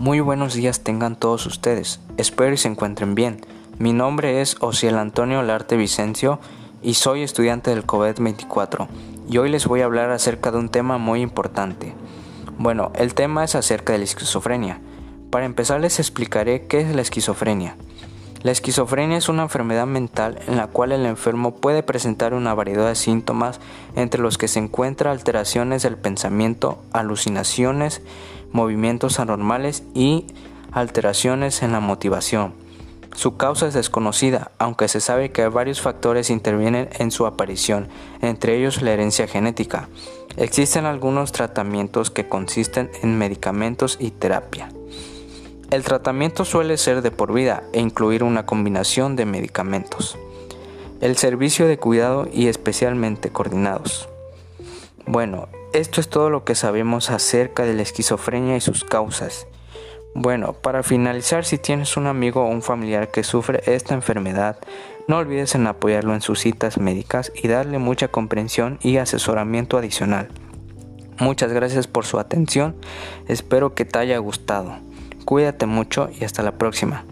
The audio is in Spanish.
Muy buenos días tengan todos ustedes, espero y se encuentren bien. Mi nombre es Ociel Antonio Larte Vicencio y soy estudiante del COVID 24 y hoy les voy a hablar acerca de un tema muy importante. Bueno, el tema es acerca de la esquizofrenia. Para empezar les explicaré qué es la esquizofrenia. La esquizofrenia es una enfermedad mental en la cual el enfermo puede presentar una variedad de síntomas entre los que se encuentran alteraciones del pensamiento, alucinaciones, movimientos anormales y alteraciones en la motivación. Su causa es desconocida, aunque se sabe que varios factores intervienen en su aparición, entre ellos la herencia genética. Existen algunos tratamientos que consisten en medicamentos y terapia. El tratamiento suele ser de por vida e incluir una combinación de medicamentos. El servicio de cuidado y especialmente coordinados. Bueno, esto es todo lo que sabemos acerca de la esquizofrenia y sus causas. Bueno, para finalizar, si tienes un amigo o un familiar que sufre esta enfermedad, no olvides en apoyarlo en sus citas médicas y darle mucha comprensión y asesoramiento adicional. Muchas gracias por su atención, espero que te haya gustado. Cuídate mucho y hasta la próxima.